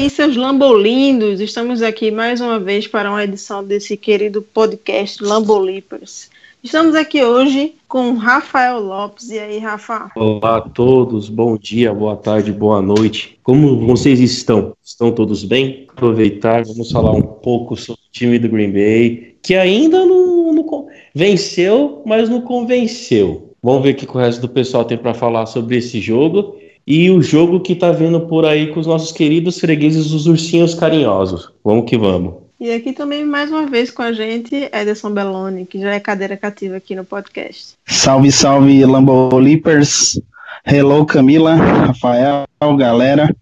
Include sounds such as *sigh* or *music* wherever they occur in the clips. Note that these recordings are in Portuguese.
aí, seus lambolindos, estamos aqui mais uma vez para uma edição desse querido podcast Lambolipers. Estamos aqui hoje com Rafael Lopes. E aí, Rafa? Olá a todos, bom dia, boa tarde, boa noite. Como vocês estão? Estão todos bem? Aproveitar, vamos falar um pouco sobre o time do Green Bay, que ainda não, não venceu, mas não convenceu. Vamos ver o que o resto do pessoal tem para falar sobre esse jogo e o jogo que tá vindo por aí com os nossos queridos fregueses, os ursinhos carinhosos. Vamos que vamos. E aqui também, mais uma vez com a gente, Ederson Belloni, que já é cadeira cativa aqui no podcast. Salve, salve, Lambolipers. Hello, Camila, Rafael, galera.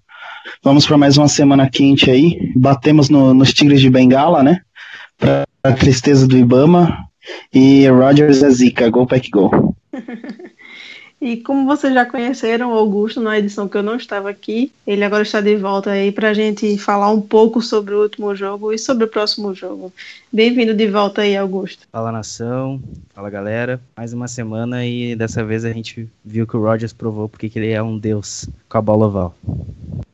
Vamos para mais uma semana quente aí. Batemos no- nos Tigres de Bengala, né? Pra tristeza do Ibama. E Rogers é zica, go pack go. *laughs* E como vocês já conheceram o Augusto na edição que eu não estava aqui, ele agora está de volta aí para a gente falar um pouco sobre o último jogo e sobre o próximo jogo. Bem-vindo de volta aí, Augusto. Fala nação, fala galera. Mais uma semana e dessa vez a gente viu que o Rogers provou porque que ele é um deus com a bola oval.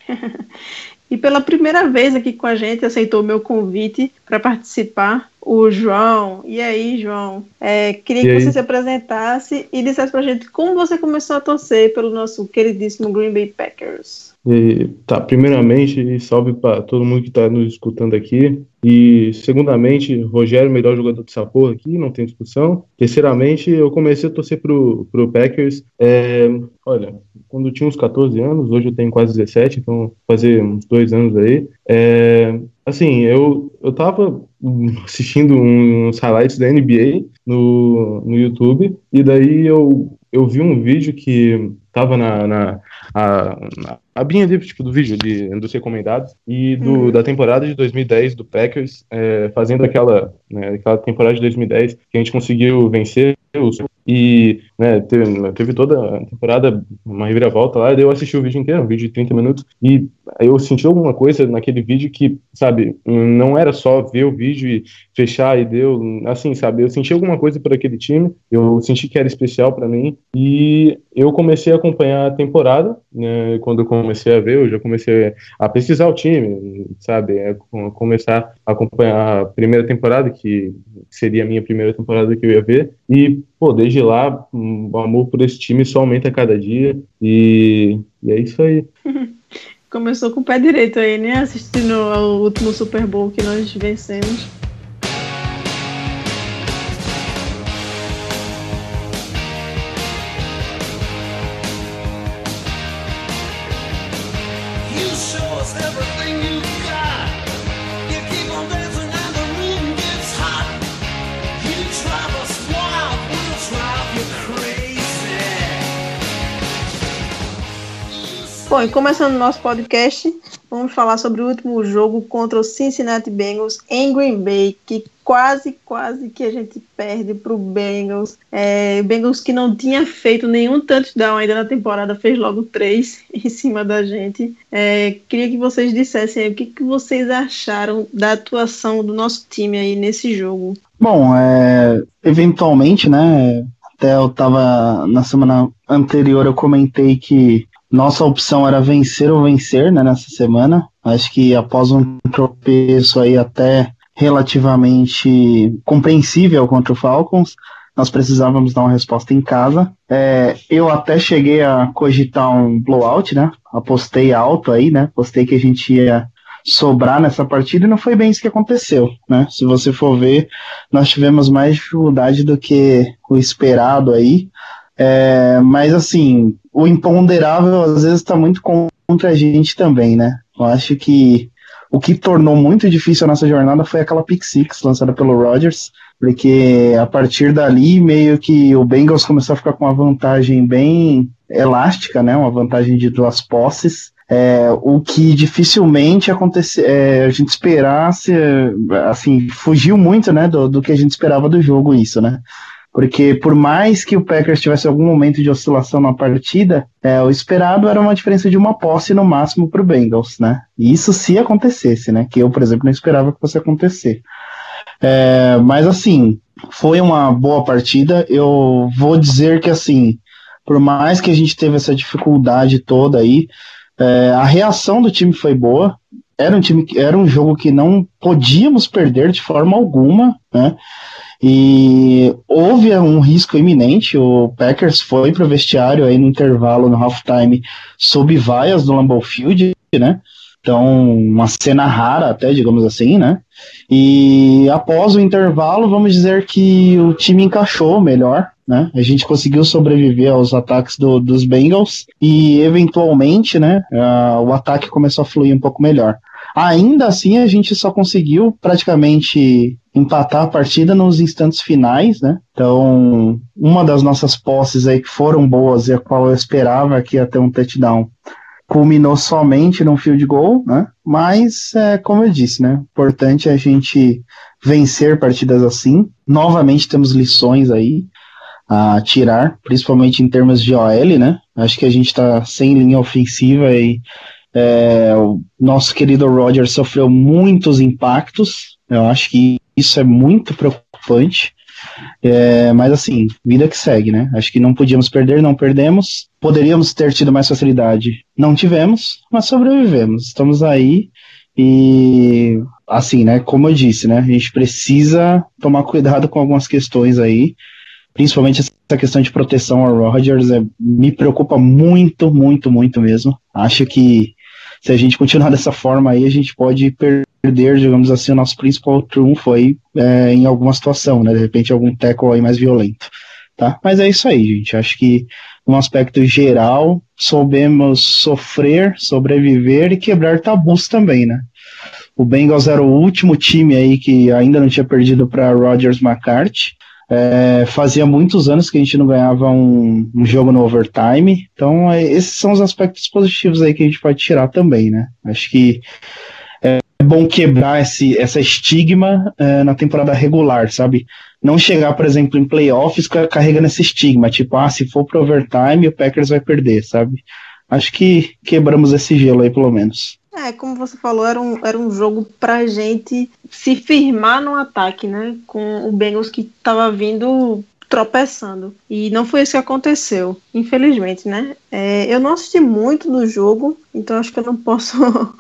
*laughs* E pela primeira vez aqui com a gente, aceitou o meu convite para participar, o João. E aí, João? É, queria E que aí? você se apresentasse e dissesse para a gente como você começou a torcer pelo nosso queridíssimo Green Bay Packers. E, tá, primeiramente, salve para todo mundo que está nos escutando aqui. E, segundamente, Rogério, melhor jogador dessa porra aqui, não tem discussão. Terceiramente, eu comecei a torcer pro, pro Packers. é, olha, quando eu tinha uns 14 anos, hoje eu tenho quase 17, então fazer uns dois anos aí. É, assim, eu, eu tava *laughs* assistindo uns highlights da NBA no, no YouTube, e daí eu, eu vi um vídeo que tava na, na, a, na abinha ali, tipo, do vídeo de, dos recomendados e do, Uhum. da temporada de 2010 do Packers, é, fazendo aquela, né, aquela temporada de 2010 que a gente conseguiu vencer os- e né, teve, teve toda a temporada uma reviravolta lá, eu assisti o vídeo inteiro, um vídeo de 30 minutos, e eu senti alguma coisa naquele vídeo que, sabe, não era só ver o vídeo e fechar e deu, assim, sabe, eu senti alguma coisa por aquele time, eu senti que era especial pra mim, e eu comecei a acompanhar a temporada, né, quando eu comecei a ver, eu já comecei a pesquisar o time, sabe, é, com- começar a acompanhar a primeira temporada, que seria a minha primeira temporada que eu ia ver, e, pô, desde lá, o amor por esse time só aumenta a cada dia, e, e é isso aí. *laughs* Começou com o pé direito aí, né? Assistindo ao último Super Bowl que nós vencemos. Bom, e começando nosso podcast, vamos falar sobre o último jogo contra o Cincinnati Bengals em Green Bay, que quase, quase que a gente perde para o Bengals. É, Bengals que não tinha feito nenhum touchdown ainda na temporada, fez logo três *laughs* em cima da gente. É, queria que vocês dissessem aí o que, que vocês acharam da atuação do nosso time aí nesse jogo. Bom, é, eventualmente, né? Até eu tava na semana anterior, eu comentei que nossa opção era vencer ou vencer, né, nessa semana. Acho que após um tropeço aí até relativamente compreensível contra o Falcons, nós precisávamos dar uma resposta em casa. É, eu até cheguei a cogitar um blowout, né? Apostei alto aí, né? Apostei que a gente ia sobrar nessa partida e não foi bem isso que aconteceu, né? Se você for ver, nós tivemos mais dificuldade do que o esperado aí. É, mas assim, o imponderável às vezes está muito contra a gente também, né? Eu acho que o que tornou muito difícil a nossa jornada foi aquela pick six lançada pelo Rodgers, porque a partir dali meio que o Bengals começou a ficar com uma vantagem bem elástica, né? Uma vantagem de duas posses. é, o que dificilmente acontece, é, a gente esperasse, assim, fugiu muito, né, do, do que a gente esperava do jogo isso, né? Porque por mais que o Packers tivesse algum momento de oscilação na partida, é, o esperado era uma diferença de uma posse no máximo para o Bengals, né? E isso se acontecesse, né? Que eu, por exemplo, não esperava que fosse acontecer. É, mas assim, foi uma boa partida. Eu vou dizer que assim, por mais que a gente teve essa dificuldade toda aí, é, a reação do time foi boa. Era um time, era um jogo que não podíamos perder de forma alguma, né? E houve um risco iminente. O Packers foi para o vestiário aí no intervalo, no halftime, sob vaias do Lambeau Field, né? Então, uma cena rara até, digamos assim, né? E após o intervalo, vamos dizer que o time encaixou melhor, né? A gente conseguiu sobreviver aos ataques do, dos Bengals e, eventualmente, né, uh, o ataque começou a fluir um pouco melhor. Ainda assim, a gente só conseguiu praticamente empatar a partida nos instantes finais, né? Então, uma das nossas posses aí que foram boas e a qual eu esperava que ia ter um touchdown culminou somente num field goal, né? Mas, é, como eu disse, né? Importante a gente vencer partidas assim. Novamente temos lições aí a tirar, principalmente em termos de OL, né? Acho que a gente está sem linha ofensiva e é, o nosso querido Roger sofreu muitos impactos. Eu acho que isso é muito preocupante. É, mas assim, vida que segue, né? Acho que não podíamos perder, não perdemos. Poderíamos ter tido mais facilidade, não tivemos, mas sobrevivemos. Estamos aí e assim, né? Como eu disse, né? A gente precisa tomar cuidado com algumas questões aí, principalmente essa questão de proteção ao Rodgers. É, me preocupa muito, muito, muito mesmo. Acho que se a gente continuar dessa forma aí, a gente pode perder, digamos assim, o nosso principal trunfo aí é, em alguma situação, né? De repente algum tackle aí mais violento, tá? Mas é isso aí, gente. Acho que no aspecto geral, soubemos sofrer, sobreviver e quebrar tabus também, né? O Bengals era o último time aí que ainda não tinha perdido para Rodgers McCarthy. É, fazia muitos anos que a gente não ganhava um, um, jogo no overtime, então é, esses são os aspectos positivos aí que a gente pode tirar também, né? Acho que bom quebrar esse, essa estigma é, na temporada regular, sabe? Não chegar, por exemplo, em playoffs carregando esse estigma, tipo, ah, se for pro overtime o Packers vai perder, sabe? Acho que quebramos esse gelo aí, pelo menos. É, como você falou, era um, era um jogo pra gente se firmar no ataque, né? Com o Bengals que tava vindo tropeçando. E não foi isso que aconteceu, infelizmente, né? É, eu não assisti muito do jogo, então acho que eu não posso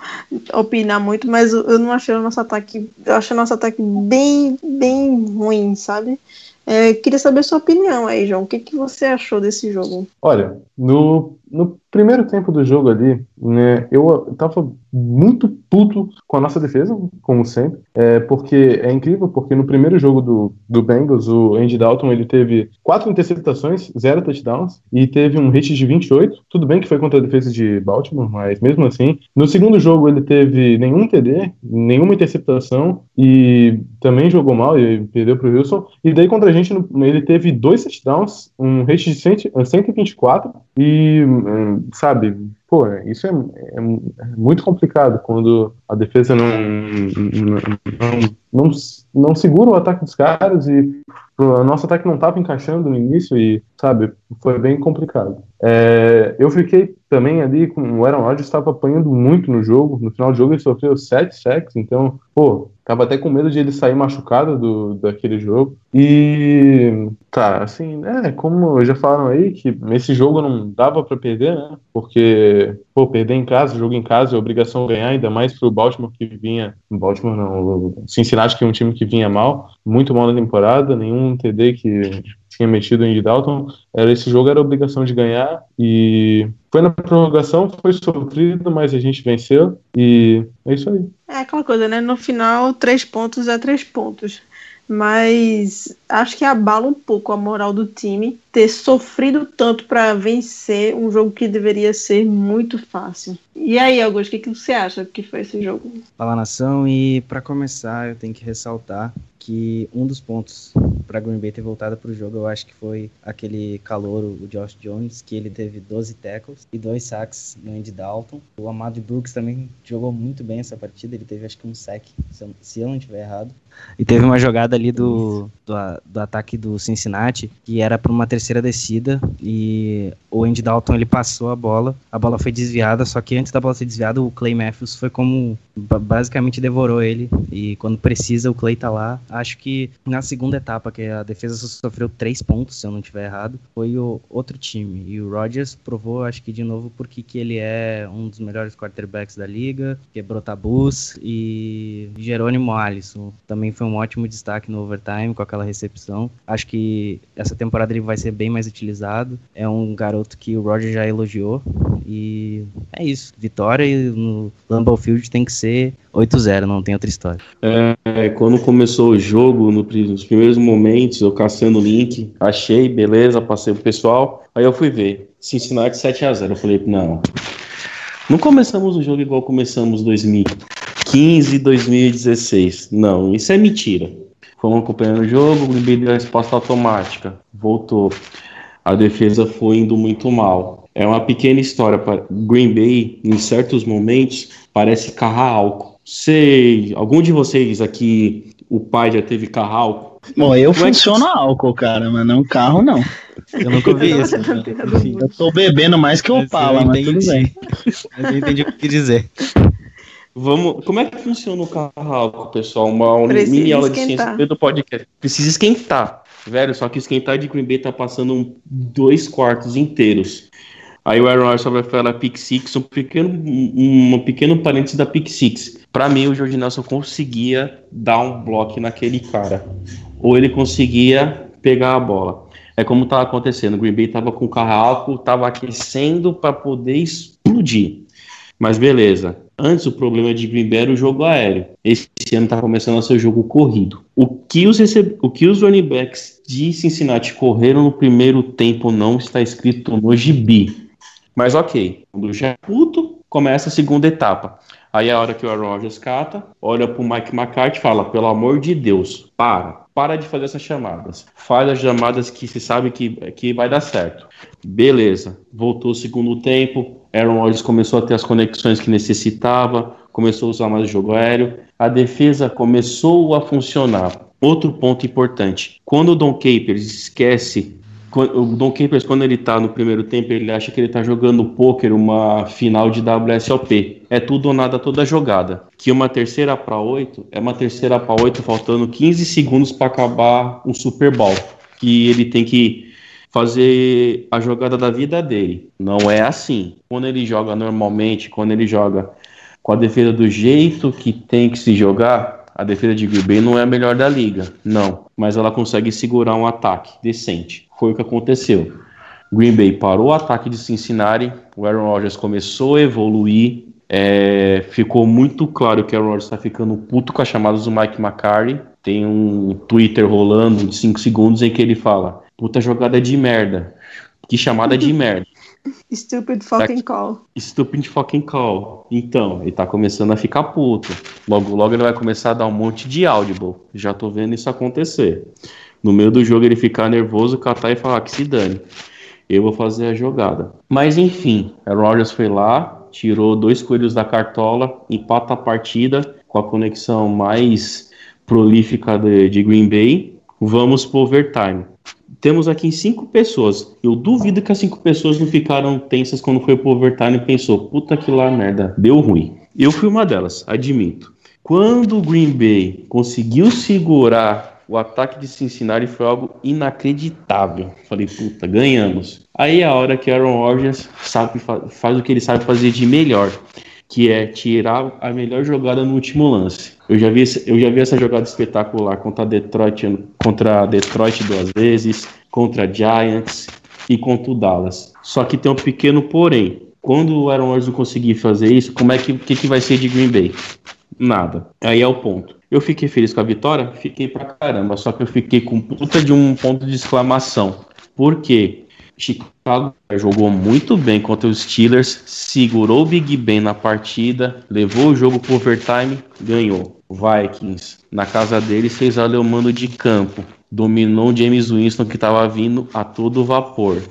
*laughs* opinar muito, mas eu não achei o nosso ataque. Eu achei o nosso ataque bem, bem ruim, sabe? É, queria saber sua opinião aí, João. O que, que você achou desse jogo? Olha, no, no primeiro tempo do jogo ali, né, eu tava muito puto com a nossa defesa, como sempre, é, porque é incrível, porque no primeiro jogo do, do Bengals, o Andy Dalton, ele teve quatro interceptações, zero touchdowns, e teve um rate de 28, tudo bem que foi contra a defesa de Baltimore, mas mesmo assim, no segundo jogo ele teve nenhum TD, nenhuma interceptação, e também jogou mal, e perdeu pro Wilson, e daí contra a gente ele teve dois touchdowns, um rate de 124, e, sabe, pô, isso é, é, é, muito complicado quando a defesa não, não, não, não, segura o ataque dos caras e o nosso ataque não estava encaixando no início e, sabe, foi bem complicado. É, eu fiquei também ali com o Aaron Rodgers estava apanhando muito no jogo, no final do jogo ele sofreu sete sacks, então, pô, tava até com medo de ele sair machucado do, daquele jogo. E tá, assim, é, como já falaram aí, que esse jogo não dava para perder, né? Porque, pô, perder em casa, jogo em casa é obrigação ganhar, ainda mais pro Baltimore que vinha. Baltimore não, Cincinnati que é um time que vinha mal, muito mal na temporada, nenhum TD que tinha metido em Dalton, era esse jogo era obrigação de ganhar e foi na prorrogação, foi sofrido, mas a gente venceu e é isso aí. É aquela coisa, né? No final, três pontos é três pontos. Mas acho que abala um pouco a moral do time ter sofrido tanto para vencer um jogo que deveria ser muito fácil. E aí, Augusto, o que, que você acha que foi esse jogo? Fala nação, e para começar, eu tenho que ressaltar que um dos pontos para Green Bay ter voltado pro jogo, eu acho que foi aquele calouro, o Josh Jones, que ele teve 12 tackles e dois sacks no Andy Dalton. O Amado Brooks também jogou muito bem essa partida, ele teve acho que um sack, se eu, não estiver errado. E teve uma jogada ali do, do, do ataque do Cincinnati que era para uma terceira descida e o Andy Dalton ele passou a bola, a bola foi desviada, só que antes da bola ser desviada, o Clay Matthews foi como ba- basicamente devorou ele e quando precisa o Clay tá lá. Acho que na segunda etapa, que a defesa sofreu três pontos, se eu não estiver errado, foi o outro time. E o Rodgers provou, acho que de novo, porque que ele é um dos melhores quarterbacks da liga, quebrou tabus e Jerônimo Alisson também foi um ótimo destaque no overtime com aquela recepção. Acho que essa temporada ele vai ser bem mais utilizado. É um garoto que o Roger já elogiou e é isso. Vitória no Lambeau Field tem que ser 8-0, não tem outra história. É, quando começou o jogo, no nos primeiros momentos, eu caçando o link, achei, beleza, passei pro pessoal. Aí eu fui ver, Cincinnati 7x0. Eu falei, não. Não começamos o jogo igual começamos 2015, 2016. Não, isso é mentira. Fomos acompanhando o jogo, o Green Bay deu a resposta automática. Voltou. A defesa foi indo muito mal. É uma pequena história. para Green Bay, em certos momentos, parece carro-álcool. Sei, algum de vocês aqui, o pai já teve carro-álcool? Bom, eu Como é que- funciono álcool, cara, mas não carro, não. Eu nunca ouvi isso. Eu tô bebendo mais que o Opala, mas tudo entendi. bem. Mas eu entendi o que dizer. Vamos, como é que funciona o carro-álcool, pessoal? Uma Precisa mini aula de esquentar. ciência do podcast. Precisa esquentar. Velho, só que esquentar de Green Bay tá passando um- dois quartos inteiros. Aí o Aaron Rodgers vai falar pick six, um pequeno, um, um pequeno parênteses da pick six. Pra mim, o Jordi Nelson conseguia dar um bloco naquele cara. Ou ele conseguia pegar a bola. É como tava acontecendo. O Green Bay tava com o carro álcool, tava aquecendo para poder explodir. Mas beleza. Antes o problema de Green Bay era o jogo aéreo. Esse ano tá começando a ser o jogo corrido. O que os, receb... o que os running backs de Cincinnati correram no primeiro tempo não está escrito no gibi. Mas ok, quando já é puto, começa a segunda etapa. Aí é a hora que o Aaron Rodgers cata, olha pro Mike McCarthy e fala, pelo amor de Deus, para. Para de fazer essas chamadas. Faz as chamadas que se sabe que, que vai dar certo. Beleza. Voltou o segundo tempo. Aaron Rodgers começou a ter as conexões que necessitava. Começou a usar mais o jogo aéreo. A defesa começou a funcionar. Outro ponto importante. Quando o Don Capers esquece o Don Capers, quando ele tá no primeiro tempo, ele acha que ele tá jogando poker, uma final de WSOP. É tudo ou nada toda jogada. Que uma terceira para oito é uma terceira para oito, faltando 15 segundos para acabar um Super Bowl. Que ele tem que fazer a jogada da vida dele. Não é assim. Quando ele joga normalmente, quando ele joga com a defesa do jeito que tem que se jogar, a defesa de Green Bay não é a melhor da liga, não. Mas ela consegue segurar um ataque decente. Foi o que aconteceu. Green Bay parou o ataque de Cincinnati, o Aaron Rodgers começou a evoluir, é, ficou muito claro que o Aaron Rodgers está ficando puto com as chamadas do Mike McCarthy. Tem um Twitter rolando de 5 segundos em que ele fala: puta jogada de merda. Que chamada de merda. Stupid fucking call. Stupid fucking call. Então, ele tá começando a ficar puto. Logo, logo ele vai começar a dar um monte de audible. Já tô vendo isso acontecer. No meio do jogo ele ficar nervoso, catar e falar que se dane. Eu vou fazer a jogada. Mas enfim, a Rodgers foi lá, tirou dois coelhos da cartola, empata a partida com a conexão mais prolífica de, de Green Bay. Vamos pro overtime. Temos aqui cinco pessoas. Eu duvido que as cinco pessoas não ficaram tensas quando foi pro overtime e pensou, puta que lá merda, deu ruim. Eu fui uma delas, admito. Quando o Green Bay conseguiu segurar o ataque de Cincinnati foi algo inacreditável. Falei, puta, ganhamos. Aí é a hora que Aaron Rodgers sabe, fa- faz o que ele sabe fazer de melhor, que é tirar a melhor jogada no último lance. Eu já vi, eu já vi essa jogada espetacular contra Detroit, contra Detroit duas vezes, contra Giants e contra o Dallas. Só que tem um pequeno porém. Quando o Aaron Rodgers conseguir fazer isso, como é que, que, que vai ser de Green Bay? Nada. Aí é o ponto. Eu fiquei feliz com a vitória? Fiquei pra caramba. Só que eu fiquei com puta de um ponto de exclamação. Por quê? Chicago jogou muito bem contra os Steelers, segurou o Big Ben na partida, levou o jogo pro overtime, ganhou. Vikings, na casa dele, fez o mando de campo. Dominou James Winston, que estava vindo a todo vapor.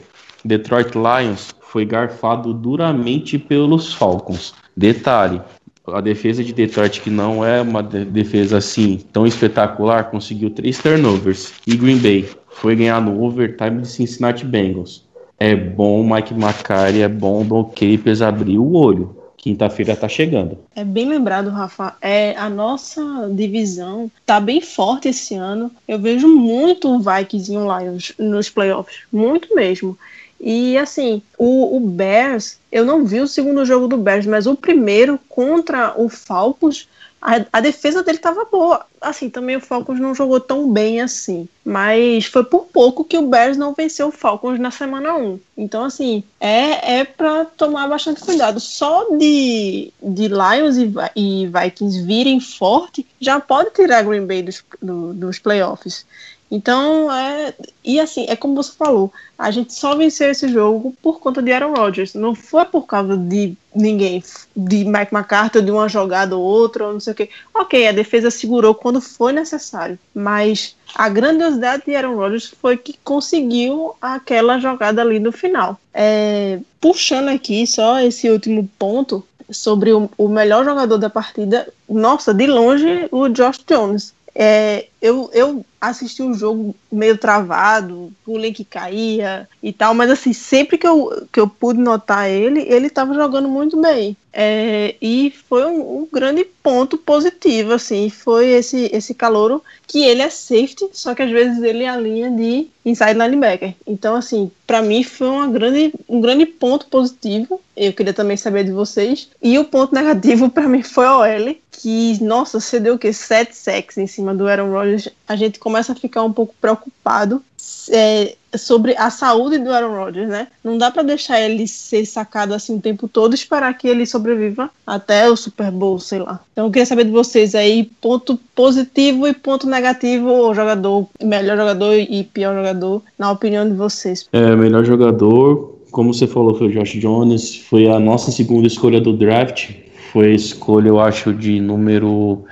Detroit Lions foi garfado duramente pelos Falcons. Detalhe, a defesa de Detroit, que não é uma de- defesa assim tão espetacular, conseguiu três turnovers. E Green Bay foi ganhar no overtime de Cincinnati Bengals. É bom Mike McCarthy, é bom Don Capers abrir o olho. Quinta-feira tá chegando. É bem lembrado, Rafa. É, a nossa divisão tá bem forte esse ano. Eu vejo muito o Vikings e o Lions nos playoffs. Muito mesmo. E assim, o, o Bears, eu não vi o segundo jogo do Bears, mas o primeiro contra o Falcons, a, a defesa dele tava boa. Assim, também o Falcons não jogou tão bem assim. Mas foi por pouco que o Bears não venceu o Falcons na semana 1. Então, assim, é, é para tomar bastante cuidado. Só de, de Lions e, e Vikings virem forte, já pode tirar Green Bay dos, do- dos playoffs. Então, é. E assim, é como você falou, a gente só venceu esse jogo por conta de Aaron Rodgers. Não foi por causa de ninguém, de Mike McCarthy, de uma jogada ou outra, ou não sei o quê. Ok, a defesa segurou quando foi necessário. Mas a grandiosidade de Aaron Rodgers foi que conseguiu aquela jogada ali no final. É, puxando aqui só esse último ponto sobre o, o melhor jogador da partida, nossa, de longe, o Josh Jones. É, eu, eu assisti o jogo meio travado, o link caía e tal, mas assim, sempre que eu, que eu pude notar ele, ele estava jogando muito bem. É, e foi um, um grande ponto positivo, assim, foi esse, esse calouro que ele é safety, só que às vezes ele é a linha de inside linebacker. Então, assim, para mim foi uma grande, um grande ponto positivo. Eu queria também saber de vocês. E o ponto negativo *laughs* para mim foi a OL, que, nossa, você deu o quê? Sete sacks em cima do Aaron Rodgers. A gente começa a ficar um pouco preocupado é, sobre a saúde do Aaron Rodgers, né? Não dá para deixar ele ser sacado assim o tempo todo esperar que ele sobreviva até o Super Bowl, sei lá. Então eu queria saber de vocês aí, ponto positivo e ponto negativo, o jogador, melhor jogador e pior jogador, na opinião de vocês. É, melhor jogador, como você falou, foi o Josh Jones, foi a nossa segunda escolha do draft. Foi a escolha, eu acho, de número.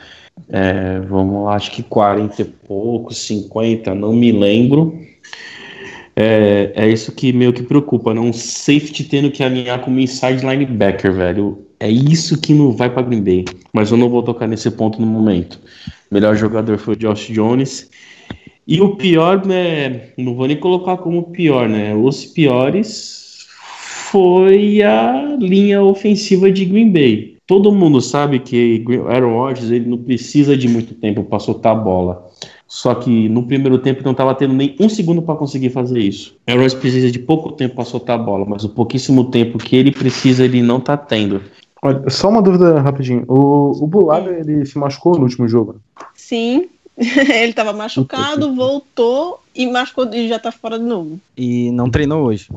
É, vamos lá, acho que 40 e pouco, 50, não me lembro. É, é isso que meio que preocupa, né? Um safety tendo que alinhar como inside linebacker, velho. É isso que não vai para Green Bay. Mas eu não vou tocar nesse ponto no momento. Melhor jogador foi o Josh Jones. E o pior, né? Não vou nem colocar como pior, né? Os piores foi a linha ofensiva de Green Bay. Todo mundo sabe que Aaron Rodgers ele não precisa de muito tempo para soltar a bola. Só que no primeiro tempo não estava tendo nem um segundo para conseguir fazer isso. Aaron Rodgers precisa de pouco tempo para soltar a bola, mas o pouquíssimo tempo que ele precisa ele não tá tendo. Olha, só uma dúvida rapidinho. O, o Bulaga, ele se machucou no último jogo. Sim, *laughs* ele estava machucado, voltou e machucou e já tá fora de novo. E não treinou hoje.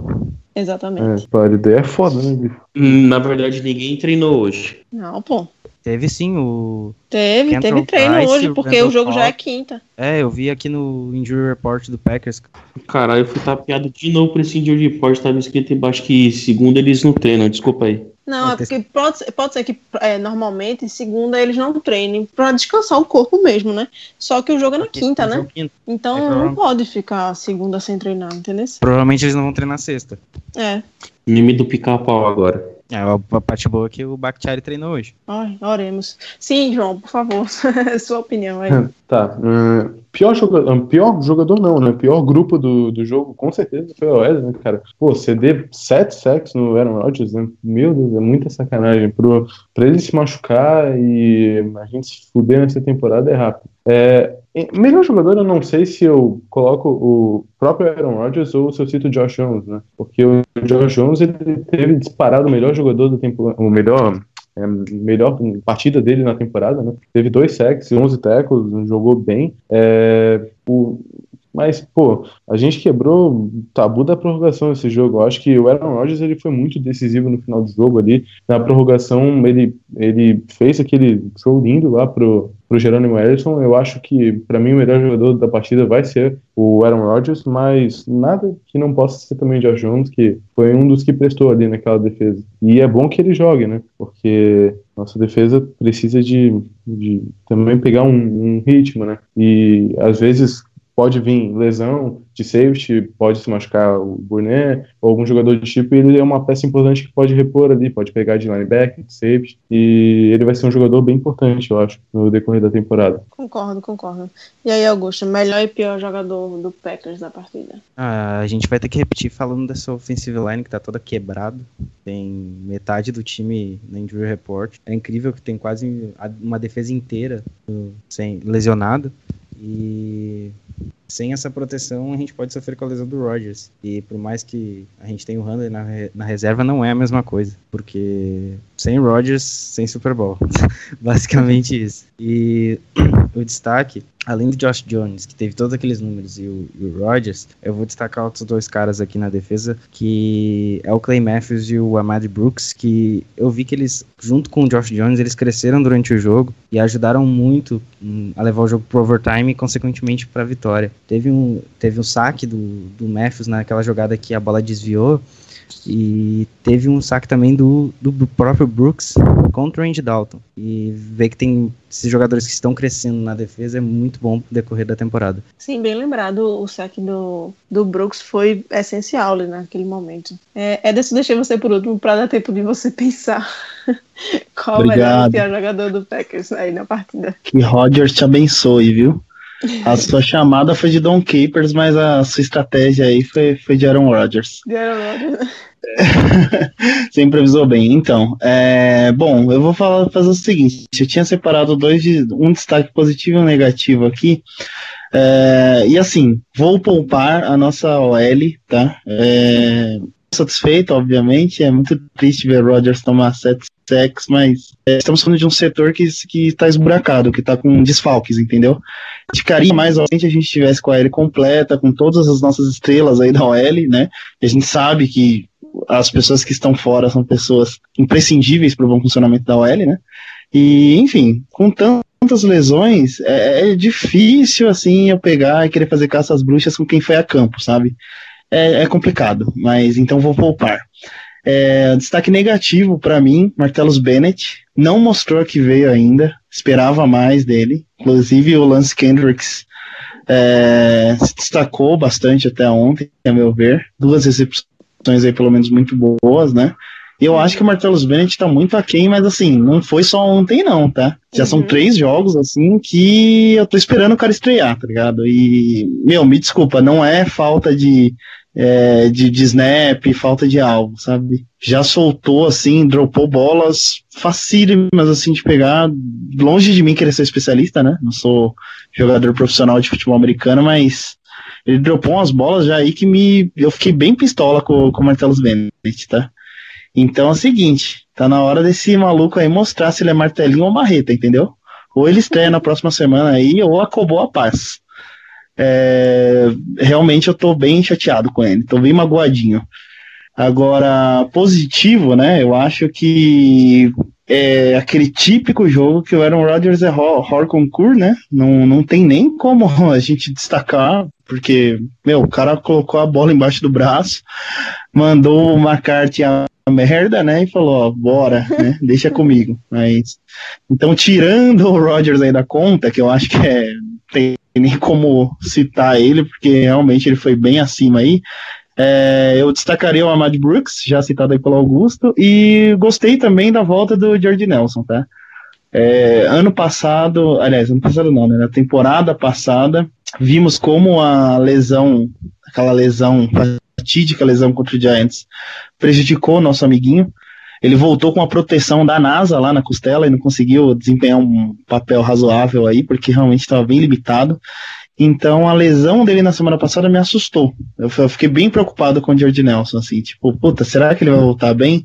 Exatamente. É, daí é foda, né, bicho? Hum, Na verdade, ninguém treinou hoje. Não, pô. Teve sim o. Teve, Kenton teve treino Price, hoje, o porque Randall o jogo já é quinta. É, eu vi aqui no Injury Report do Packers. Caralho, eu fui tapeado de novo por esse injury report, tava escrito embaixo que segundo eles não treinam, desculpa aí. Não, é porque pode, ser- pode ser que é, normalmente, segunda, eles não treinem pra descansar o corpo mesmo, né? Só que o jogo é na quinta, né? Quinta. Então É, não pode ficar segunda sem treinar, entendeu? Provavelmente eles não vão treinar sexta. É. Meme do pica-pau agora. É, a a parte boa é que o Bakhtiari treinou hoje. Ai, oremos. Sim, João, por favor, *laughs* sua opinião aí. *laughs* Tá. hum, pior, jogador, pior jogador não, né? Pior grupo do, do jogo, com certeza, foi o Oasis, né, cara? Pô, CD 7 sacks no Aaron Rodgers, né? Meu Deus, é muita sacanagem. Pro, pra ele se machucar e a gente se fuder nessa temporada é rápido. É, melhor jogador, eu não sei se eu coloco o próprio Aaron Rodgers ou se eu cito o Josh Jones, né? Porque o Josh Jones ele teve disparado o melhor jogador da temporada, o melhor é, melhor partida dele na temporada, né? Teve dois sacks, 11 tackles, jogou bem. É, o- mas, pô, a gente quebrou o tabu da prorrogação nesse jogo. Eu acho que o Aaron Rodgers ele foi muito decisivo no final do jogo ali. Na prorrogação, ele, ele fez aquele show lindo lá pro, pro Jerônimo Ellison. Eu acho que, para mim, o melhor jogador da partida vai ser o Aaron Rodgers, mas nada que não possa ser também o Josh Jones, que foi um dos que prestou ali naquela defesa. E é bom que ele jogue, né? Porque Nossa defesa precisa de, de também pegar um, um ritmo, né? E às vezes pode vir lesão de safety, pode se machucar o Burnet ou algum jogador de tipo, e ele é uma peça importante que pode repor ali, pode pegar de linebacker, de safety, e ele vai ser um jogador bem importante, eu acho, no decorrer da temporada. Concordo, concordo. E aí, Augusto, melhor e pior jogador do Packers da partida? Ah, a gente vai ter que repetir falando dessa offensive line que tá toda quebrada. Tem metade do time na injury report. É incrível que tem quase uma defesa inteira uh, sem lesionado. E sem essa proteção a gente pode sofrer com a lesão do Rodgers. E por mais que a gente tenha o Hunter na, na reserva, não é a mesma coisa. Porque sem Rodgers, sem Super Bowl. *laughs* Basicamente isso. E *clears throat* o destaque, além do Josh Jones, que teve todos aqueles números, e o, e o Rodgers, eu vou destacar outros dois caras aqui na defesa, que é o Clay Matthews e o Amad Brooks, que eu vi que eles, junto com o Josh Jones, eles cresceram durante o jogo e ajudaram muito a levar o jogo pro overtime e, consequentemente, pra vitória. Teve um, teve um saque do, do Matthews naquela jogada que a bola desviou, e teve um saque também do, do próprio Brooks contra o Andy Dalton. E ver que tem esses jogadores que estão crescendo na defesa é muito bom pro decorrer da temporada. Sim, bem lembrado, o saque do, do Brooks foi essencial ali naquele momento. É, Ederson, deixei você por último para dar tempo de você *laughs* pensar qual o melhor Obrigado. e pior jogador do Packers aí na partida. Que Rodgers te abençoe, viu? A sua chamada foi de Don Capers, mas a sua estratégia aí foi, foi de Aaron Rodgers. Aaron Rodgers. *laughs* Você improvisou bem. Então, é, bom, eu vou falar, fazer o seguinte: eu tinha separado dois de um destaque positivo e um negativo aqui. É, e assim, vou poupar a nossa OL, tá? É, satisfeito, obviamente. É muito triste ver Rodgers tomar sete sacks, mas é, estamos falando de um setor que está esburacado, que está com desfalques, entendeu? Ficaria mais se a gente tivesse com a OL completa, com todas as nossas estrelas aí da OL, né? E a gente sabe que as pessoas que estão fora são pessoas imprescindíveis para o bom funcionamento da OL, né? E, enfim, com tantas lesões, é, é difícil, assim, eu pegar e querer fazer caça às bruxas com quem foi a campo, sabe? É, é complicado, mas então vou poupar. É, destaque negativo para mim, Martellus Bennett não mostrou que veio ainda, esperava mais dele. Inclusive o Lance Kendricks é, se destacou bastante até ontem, a meu ver. Duas recepções aí pelo menos muito boas, né? E eu acho que o Martellus Bennett tá muito aquém, mas assim, não foi só ontem não, tá? Já são três jogos, assim, que eu tô esperando o cara estrear, tá ligado? E, meu, me desculpa, não é falta de, é, de, de snap, falta de alvo, sabe? Já soltou, assim, dropou bolas facílimas, assim, de pegar. Longe de mim querer ser especialista, né? Não sou jogador profissional de futebol americano, mas ele dropou umas bolas já aí que me. Eu fiquei bem pistola com, com o Martellus Bennett, tá? Então é o seguinte, tá na hora desse maluco aí mostrar se ele é martelinho ou marreta, entendeu? Ou ele estreia na próxima semana aí, ou acabou a paz. É, realmente eu tô bem chateado com ele, tô bem magoadinho. Agora, positivo, né? Eu acho que é aquele típico jogo que o Aaron Rodgers é horror concur, né? Não, não tem nem como *laughs* a gente destacar, porque, meu, o cara colocou a bola embaixo do braço, mandou uma carta a merda, né? E falou, ó, bora, né? *laughs* Deixa comigo. Mas, então, tirando o Rodgers aí da conta, que eu acho que é, tem nem como citar ele, porque realmente ele foi bem acima aí. É, eu destacaria o Ahmad Brooks, já citado aí pelo Augusto, e gostei também da volta do George Nelson, tá? É, ano passado, aliás, ano passado não, né? Na temporada passada, vimos como a lesão, aquela lesão, fatídica lesão contra o Giants, prejudicou o nosso amiguinho. Ele voltou com a proteção da NASA lá na costela e não conseguiu desempenhar um papel razoável aí, porque realmente estava bem limitado. Então a lesão dele na semana passada me assustou. Eu, eu fiquei bem preocupado com o George Nelson, assim, tipo, puta, será que ele vai voltar bem?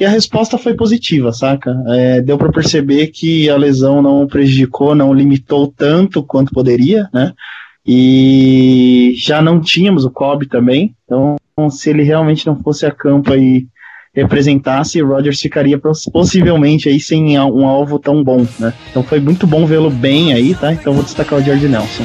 E a resposta foi positiva, saca? É, deu para perceber que a lesão não prejudicou, não limitou tanto quanto poderia, né? E já não tínhamos o Cobb também, então se ele realmente não fosse a campo e representasse, o Rodgers ficaria possivelmente aí sem um alvo tão bom, né? Então foi muito bom vê-lo bem aí, tá? Então vou destacar o George Nelson.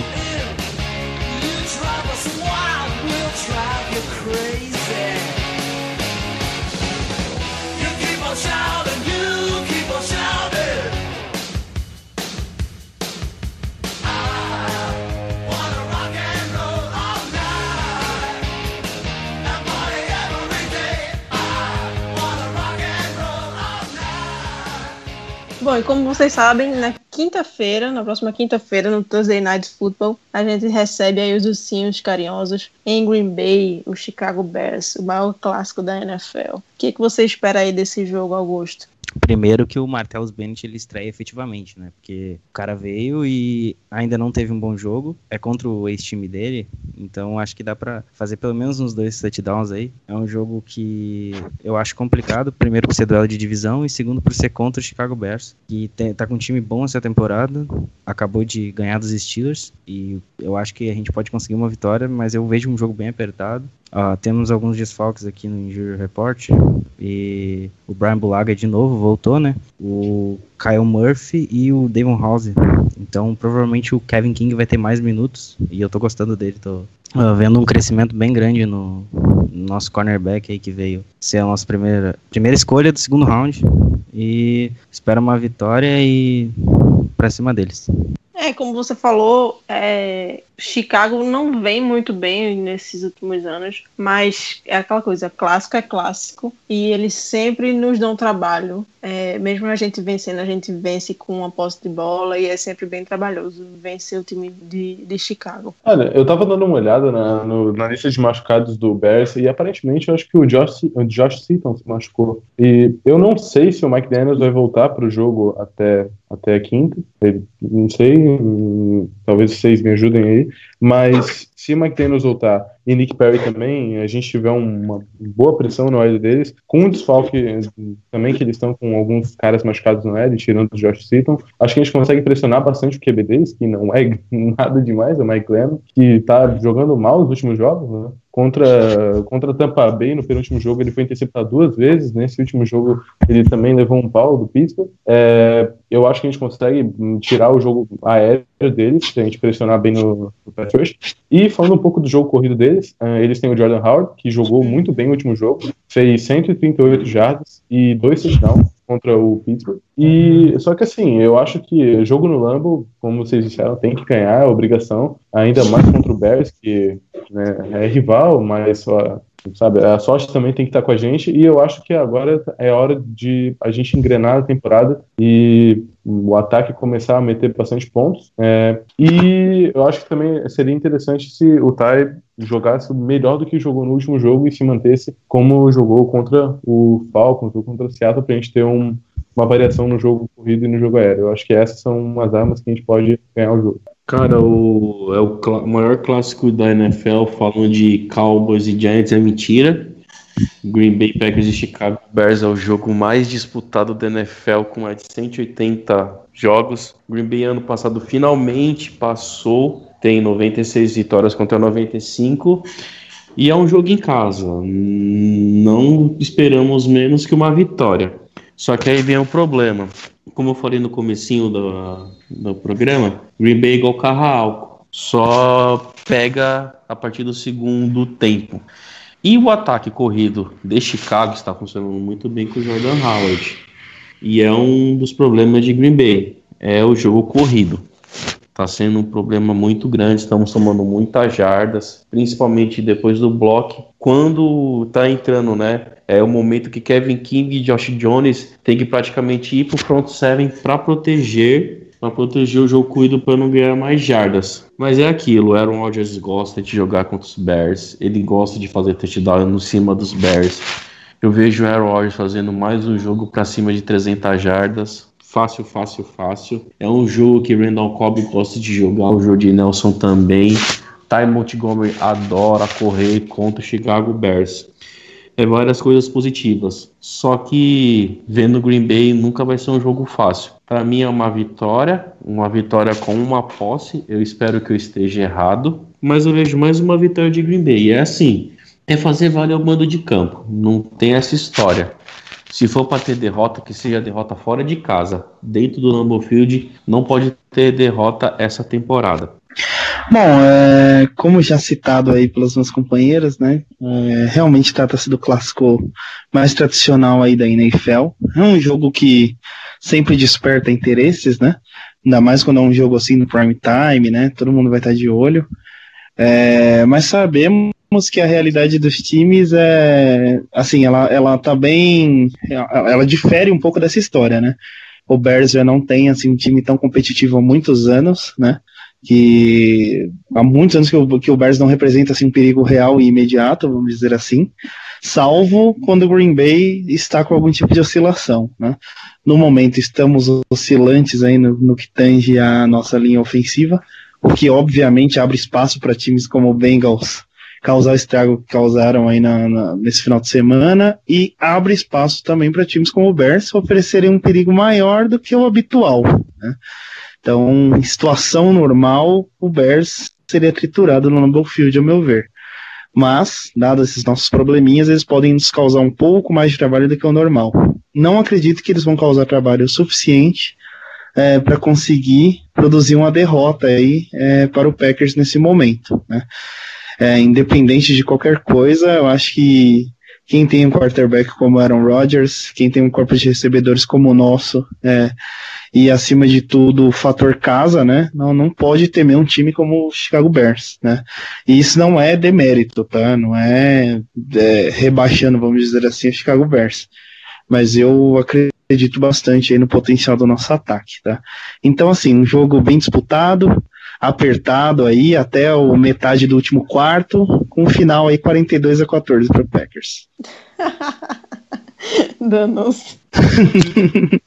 Vocês sabem, na quinta-feira, na próxima quinta-feira, no Thursday Night Football, a gente recebe aí os ursinhos carinhosos em Green Bay, o Chicago Bears, o maior clássico da NFL. O que, que você espera aí desse jogo, Augusto? Primeiro que o Martellus Bennett ele estreia efetivamente, né? Porque o cara veio e ainda não teve um bom jogo. É contra o ex-time dele, então acho que dá pra fazer pelo menos uns dois touchdowns aí. É um jogo que eu acho complicado, primeiro por ser duelo de divisão e segundo por ser contra o Chicago Bears, que tem, tá com um time bom essa temporada, acabou de ganhar dos Steelers e eu acho que a gente pode conseguir uma vitória, mas eu vejo um jogo bem apertado. Ah, temos alguns desfalques aqui no Injury Report e o Brian Bulaga de novo voltou, né? O Kyle Murphy e o Damon House. Então provavelmente o Kevin King vai ter mais minutos e eu tô gostando dele, tô ah, vendo um crescimento bem grande no, no nosso cornerback aí que veio ser a nossa primeira, primeira escolha do segundo round e espero uma vitória e pra cima deles. É, como você falou, é, Chicago não vem muito bem nesses últimos anos, mas é aquela coisa, clássico é clássico e eles sempre nos dão trabalho. É, mesmo a gente vencendo, a gente vence com uma posse de bola e é sempre bem trabalhoso vencer o time de, de Chicago. Olha, eu tava dando uma olhada na, no- na lista de machucados do Bears e aparentemente eu acho que o Josh, o Josh Seaton se machucou. E eu não sei se o Mike Daniels vai voltar pro jogo até, até a quinta. Não sei, hum, talvez vocês me ajudem aí. Mas se o Mike Daniels voltar e Nick Perry também, a gente tiver uma boa pressão no L deles, com o desfalque também que eles estão com alguns caras machucados no L, tirando o Josh Seaton, acho que a gente consegue pressionar bastante o QB deles, que não é *laughs* nada demais, é o Mike Glennon, que tá jogando mal nos últimos jogos, né? Contra, contra Tampa Bay, no penúltimo jogo, ele foi interceptado duas vezes. Nesse último jogo, ele também levou um pau do Pittsburgh. É, eu acho que a gente consegue hum, tirar o jogo aéreo deles, se a gente pressionar bem no, no rush. E falando um pouco do jogo corrido deles, eh, eles têm o Jordan Howard, que jogou muito bem no último jogo, fez 138 jardas e dois touchdowns contra o Pittsburgh. E só que assim, eu acho que jogo no Lambo, como vocês disseram, tem que ganhar, é obrigação, ainda mais contra o Bears, que né, é rival, mas só sabe, a sorte também tem que estar com a gente e eu acho que agora é hora de a gente engrenar a temporada e o ataque começar a meter bastante pontos. É, e eu acho que também seria interessante se o Ty jogasse melhor do que jogou no último jogo e se mantesse como jogou contra o Falcons ou contra o Seattle para a gente ter um, uma variação no jogo corrido e no jogo aéreo. Eu acho que essas são umas armas que a gente pode ganhar o jogo. Cara, o, é o maior clássico da NFL falando de Cowboys e Giants é mentira. Green Bay Packers e Chicago Bears é o jogo mais disputado da NFL com mais de 180 jogos. Green Bay ano passado finalmente passou, tem 96 vitórias contra 95 e é um jogo em casa. Não esperamos menos que uma vitória. Só que aí vem o problema. Como eu falei no comecinho do, do programa, Green Bay é igual carro álcool. Só pega a partir do segundo tempo. E o ataque corrido de Chicago está funcionando muito bem com o Jordan Howard. E é um dos problemas de Green Bay. É o jogo corrido. Está sendo um problema muito grande. Estamos tomando muitas jardas, principalmente depois do bloco. Quando está entrando, né? É o momento que Kevin King e Josh Jones têm que praticamente ir para o front seven para proteger, para proteger o jogo corrido para não ganhar mais jardas. Mas é aquilo, o Aaron Rodgers gosta de jogar contra os Bears, ele gosta de fazer touchdown no cima dos Bears. Eu vejo o Aaron Rodgers fazendo mais um jogo para cima de 300 jardas. Fácil, fácil, fácil. É um jogo que Randall Cobb gosta de jogar, o Jordi Nelson também. Ty Montgomery adora correr contra o Chicago Bears. É várias coisas positivas. Só que vendo o Green Bay nunca vai ser um jogo fácil. Para mim é uma vitória, uma vitória com uma posse. Eu espero que eu esteja errado, mas eu vejo mais uma vitória de Green Bay. E é assim, é fazer valer o mando de campo. Não tem essa história. Se for para ter derrota, que seja derrota fora de casa. Dentro do Lambeau Field, não pode ter derrota essa temporada. Bom, é, como já citado aí pelas minhas companheiras, né? é, realmente trata-se do clássico mais tradicional aí da NFL. É um jogo que sempre desperta interesses, né? Ainda mais quando é um jogo assim no prime time, né? Todo mundo vai estar de olho. É, mas sabemos que a realidade dos times é assim, ela, ela tá bem. Ela difere um pouco dessa história, né? o Bears já não tem assim um time tão competitivo há muitos anos, né? Que há muitos anos que o, que o Bears não representa assim um perigo real e imediato, vamos dizer assim, salvo quando o Green Bay está com algum tipo de oscilação, né? No momento estamos oscilantes aí no, no que tange a nossa linha ofensiva, o que obviamente abre espaço para times como o Bengals causar o estrago que causaram aí na, na- nesse final de semana e abre espaço também para times como o Bears oferecerem um perigo maior do que o habitual. né? Então, em situação normal, o Bears seria triturado no Lambeau Field, a meu ver. Mas, dados esses nossos probleminhas, eles podem nos causar um pouco mais de trabalho do que o normal. Não acredito que eles vão causar trabalho suficiente para conseguir produzir uma derrota aí é, para o Packers nesse momento. Né? É, independente de qualquer coisa, eu acho que quem tem um quarterback como Aaron Rodgers, quem tem um corpo de recebedores como o nosso, é, e acima de tudo o fator casa, né? Não, não pode temer um time como o Chicago Bears, né? E isso não é demérito, tá? Não é, é rebaixando, vamos dizer assim, o Chicago Bears. Mas eu acredito bastante aí no potencial do nosso ataque, tá? Então, assim, um jogo bem disputado, apertado aí até o metade do último quarto, com um final aí 42 a 14 para o Packers. *laughs* Danos. *laughs*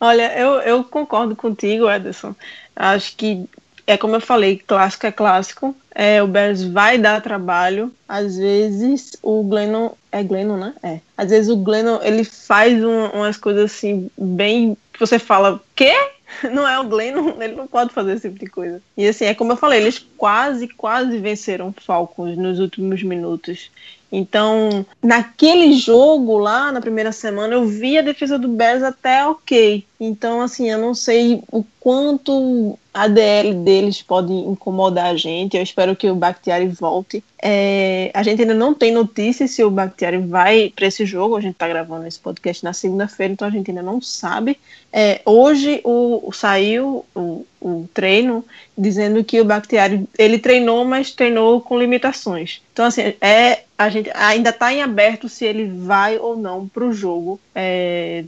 Olha, eu, eu concordo contigo, Ederson. Acho que é como eu falei, clássico é clássico. É, o Bears vai dar trabalho. Às vezes o Glennon. É Glennon, né? É. Às vezes o Glennon ele faz um- umas coisas assim, bem. que você fala, quê? *laughs* Não é o Glennon, ele não pode fazer esse tipo de coisa. E assim, é como eu falei, eles quase, quase venceram Falcons nos últimos minutos. Então, naquele jogo lá, na primeira semana, eu vi a defesa do Bears até ok. Então, assim, eu não sei o quanto a DL deles pode incomodar a gente. Eu espero que o Bakhtiari volte. É, a gente ainda não tem notícias se o Bakhtiari vai para esse jogo. A gente está gravando esse podcast na segunda-feira, então a gente ainda não sabe. É, hoje o, o- saiu o, o treino dizendo que o Bakhtiari ele treinou, mas treinou com limitações. Então, assim, é, a gente ainda está em aberto se ele vai ou não para o jogo. É,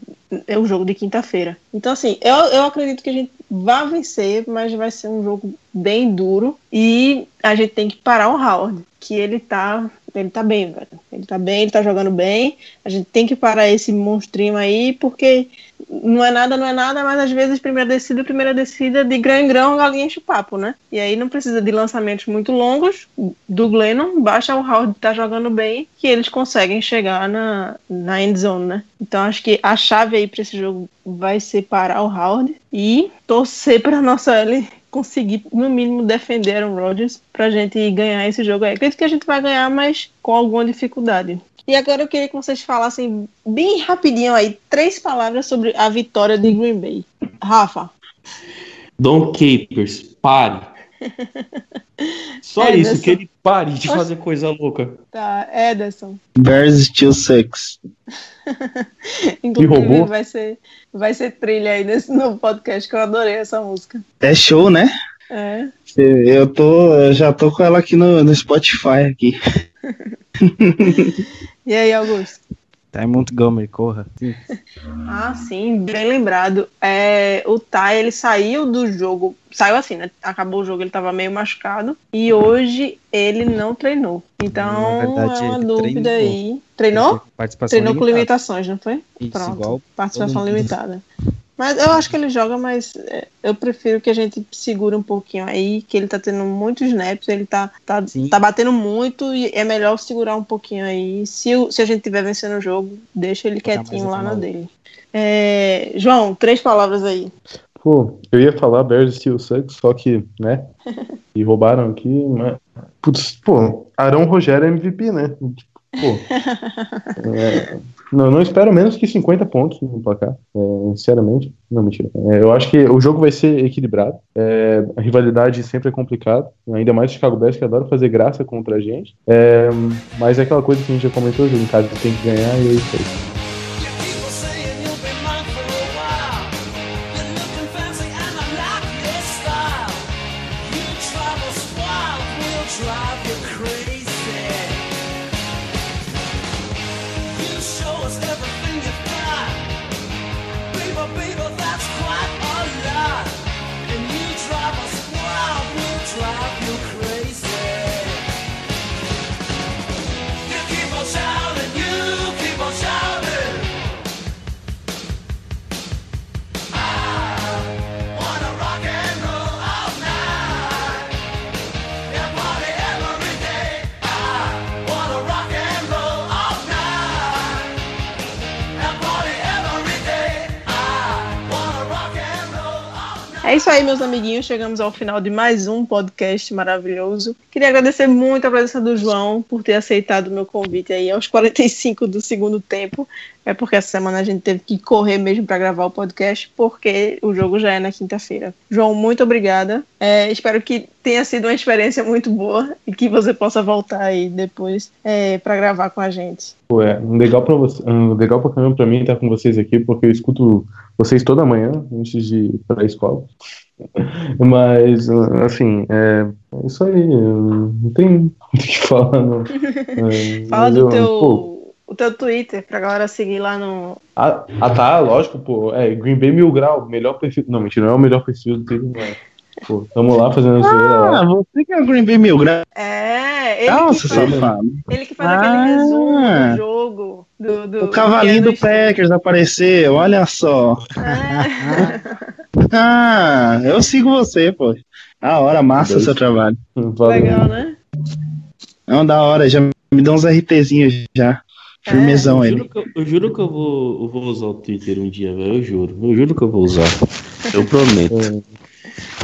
é o jogo de quinta-feira. Então, assim, eu, eu acredito que a gente vai vencer, mas vai ser um jogo bem duro. E a gente tem que parar o Howard, que ele tá. Ele tá bem, velho. Ele tá bem, ele tá jogando bem. A gente tem que parar esse monstrinho aí, porque não é nada, não é nada, mas às vezes primeira descida, primeira descida, de grão em grão, galinha enche o papo, né? E aí não precisa de lançamentos muito longos do Glennon, baixa o Howard tá jogando bem, que eles conseguem chegar na, na end zone, né? Então acho que a chave aí para esse jogo vai ser parar o Howard e torcer para nossa L conseguir, no mínimo, defender Aaron Rodgers pra gente ganhar esse jogo aí. Acredito que a gente vai ganhar, mas com alguma dificuldade. E agora eu queria que vocês falassem bem rapidinho aí, três palavras sobre a vitória de Green Bay. Rafa. Don Capers, pare. Só *laughs* É, isso, que ele pare de fazer coisa louca. Tá, Ederson. Bears still six. *laughs* Inclusive roubou? vai ser, vai ser trilha aí nesse novo podcast que eu adorei essa música. É show, né? É. Eu tô, eu já tô com ela aqui no, no Spotify aqui. *laughs* E aí, Augusto? Ty Montgomery, corra. Ah, sim, bem lembrado. É, o Ty, ele saiu do jogo, saiu assim, né? Acabou o jogo, ele tava meio machucado. E hoje ele não treinou. Então, verdade, é uma dúvida treinou. aí. Treinou? Participação Treinou com limitada. limitações, não foi? Isso, Pronto. igual Participação limitada. Mas eu acho que ele joga, mas é, eu prefiro que a gente segure um pouquinho aí, que ele tá tendo muitos snaps, ele tá, tá, tá batendo muito e é melhor segurar um pouquinho aí. Se, o- se a gente tiver vencendo o jogo, deixa ele quietinho lá na dele. É, João, três palavras aí. Pô, eu ia falar Bears Steel Sucks, só que, né? *laughs* E roubaram aqui, mas. Putz, pô, Arão Rogério é MVP, né? Pô. é, não, não espero menos que 50 pontos no placar, é, sinceramente. Não, mentira. É, eu acho que o jogo vai ser equilibrado. É, a rivalidade sempre é complicada, ainda mais o Chicago Bears que adora fazer graça contra a gente. É, mas é aquela coisa que a gente já comentou, jogo em casa tem que ganhar e é isso aí. Drive É isso aí, meus amiguinhos. Chegamos ao final de mais um podcast maravilhoso. Queria agradecer muito a presença do João por ter aceitado o meu convite aí aos 45 do segundo tempo. É porque essa semana a gente teve que correr mesmo para gravar o podcast, porque o jogo já é na quinta-feira. João, muito obrigada. É, espero que tenha sido uma experiência muito boa e que você possa voltar aí depois é, para gravar com a gente. É legal pra você, um, legal caramba pra mim estar com vocês aqui, porque eu escuto vocês toda manhã antes de ir pra escola. *laughs* Mas, assim, é, é isso aí. Não tem muito *laughs* o que falar, não. É, Fala do eu- teu, pô, o teu Twitter pra galera seguir lá no. ah, ah, tá, lógico, pô. É, Green Bay Mil Grau, melhor perfil. Não, mentira, não é o melhor perfil do Twitter, não. Pô, tamo lá fazendo a zoeira lá. Ah, você que é o Green Bay Mil Grau. É, ele, Nossa, que, faz, safado. ele que faz Ah. aquele resumo do jogo. Do, do, O cavalinho do que é Packers apareceu, olha só. É. *laughs* Ah, eu sigo você, pô. Da hora, massa o seu trabalho. Legal, né? Não, da hora, já me dá uns RTzinhos já. Firmezão Eu ele. juro, que eu, eu juro que eu vou, eu vou usar o Twitter um dia, velho. Eu juro. Eu juro que eu vou usar. *laughs* Eu prometo.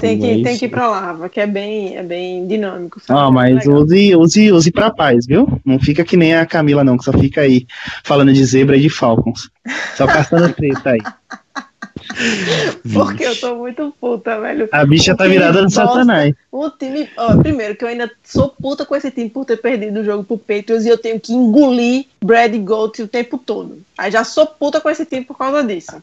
Tem que, Mas- tem que ir pra lá, que é bem, é bem dinâmico. sabe? Ó, mas Legal. use, use, use pra paz, viu? Não fica que nem a Camila, não, que só fica aí falando de zebra e de Falcons. Só caçando treta aí. *laughs* *laughs* Porque eu tô muito puta, velho. A bicha tá virada no satanás. O time, ó, primeiro que eu ainda sou puta com esse time por ter perdido o jogo pro Patriots e eu tenho que engolir Brad Gold o tempo todo. Aí já sou puta com esse time por causa disso.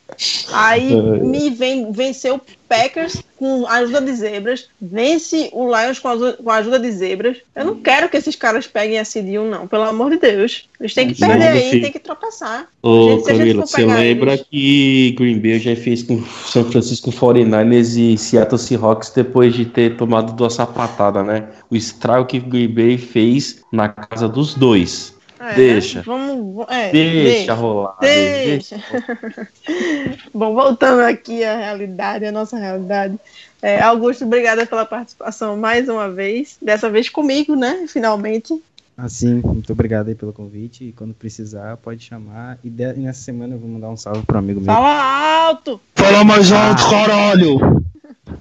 Aí *laughs* me vem vencer o Packers com a ajuda de zebras, vence o Lions com a, ajuda- com a ajuda de zebras. Eu não quero que esses caras peguem a CD1, não, pelo amor de Deus. Eles têm que perder aí, filho. tem que tropeçar. Ô, Gente, Camila, você lembra eles- que Green Bay já fez com São Francisco 49ers e Seattle Seahawks depois de ter tomado duas sapatadas, né? O estrago que Green Bay fez na casa dos dois. É, Deixa. Vamos, é, Deixa rolar. Deixa. *laughs* Bom, voltando aqui à realidade, à nossa realidade. É, Augusto, obrigada pela participação mais uma vez. Dessa vez comigo, né? Finalmente. Assim, muito obrigado aí pelo convite. E quando precisar, pode chamar. E, de- e nessa semana eu vou mandar um salve pro amigo meu. Fala alto! Fala mais alto, caralho!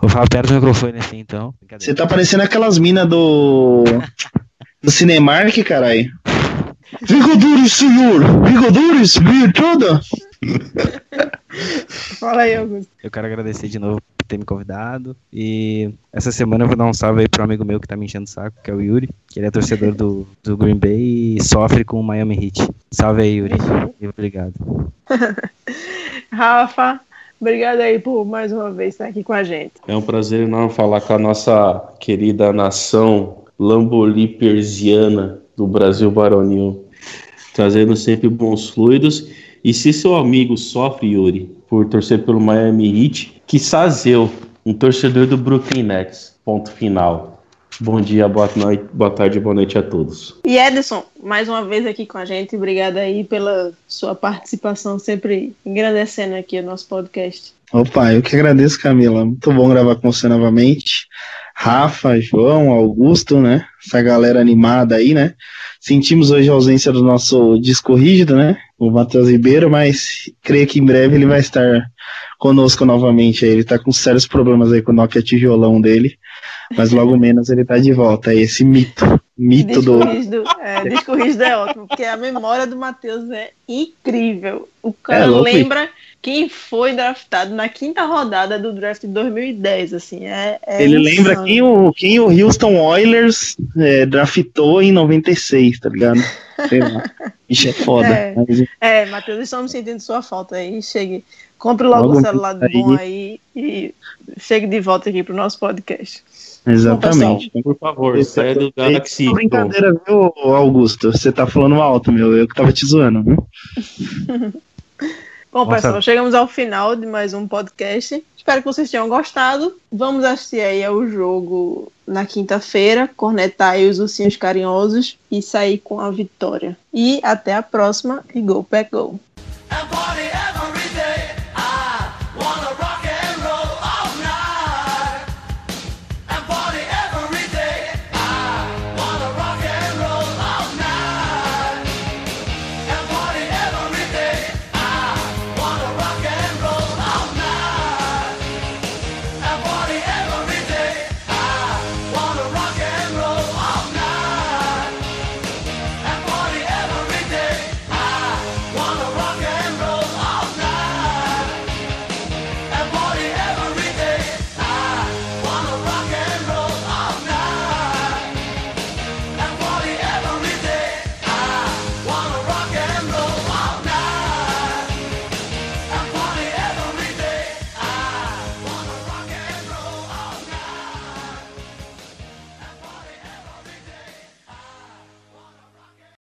Vou falar perto do microfone assim, então. Você tá parecendo aquelas minas do. do Cinemark, caralho. Vigodures, senhor! Vigodures, vir toda! *laughs* Fala aí, Augusto. Eu quero agradecer de novo por ter me convidado. E essa semana eu vou dar um salve aí pro amigo meu que tá me enchendo o saco, que é o Yuri, que ele é torcedor do, do Green Bay e sofre com o Miami Heat. Salve aí, Yuri. E Obrigado. *laughs* Rafa, obrigada aí por mais uma vez estar aqui com a gente. É um prazer enorme falar com a nossa querida nação lambolipersiana do Brasil Baronil, trazendo sempre bons fluidos. E se seu amigo sofre, Yuri, por torcer pelo Miami Heat, que eu, um torcedor do Brooklyn Nets. Ponto final. Bom dia, boa noite, boa tarde, boa noite a todos. E Edson, mais uma vez aqui com a gente. Obrigada aí pela sua participação, sempre engrandecendo aqui o nosso podcast. Opa, eu que agradeço, Camila. Muito bom gravar com você novamente. Rafa, João, Augusto, né? Essa galera animada aí, né? Sentimos hoje a ausência do nosso disco rígido, né? O Matheus Ribeiro, mas creio que em breve ele vai estar conosco novamente. Ele tá com sérios problemas aí com o Nokia tijolão dele, mas logo menos ele tá de volta. Aí esse mito, mito do. Disco rígido, é, disco rígido é ótimo, porque a memória do Matheus é incrível. O cara É louco, lembra quem foi draftado na quinta rodada do draft de 2010, assim, é, é Ele insano. lembra quem o, quem o Houston Oilers é, draftou em 96, tá ligado? Sei lá. *laughs* Ixi, é foda. É. Mas, É, Matheus, estamos sentindo sua falta aí, chegue, compre logo Logo o celular aí. bom aí e chegue de volta aqui pro nosso podcast. exatamente. Por favor, Esse sai do é Galaxy. uma brincadeira, viu, Augusto? Você tá falando alto, meu. Eu que tava te zoando, viu? *laughs* Bom, Nossa. pessoal, chegamos ao final de mais um podcast. Espero que vocês tenham gostado. Vamos assistir aí ao jogo na quinta-feira, cornetar aí os ursinhos carinhosos e sair com a vitória. E até a próxima e Go Pack Go!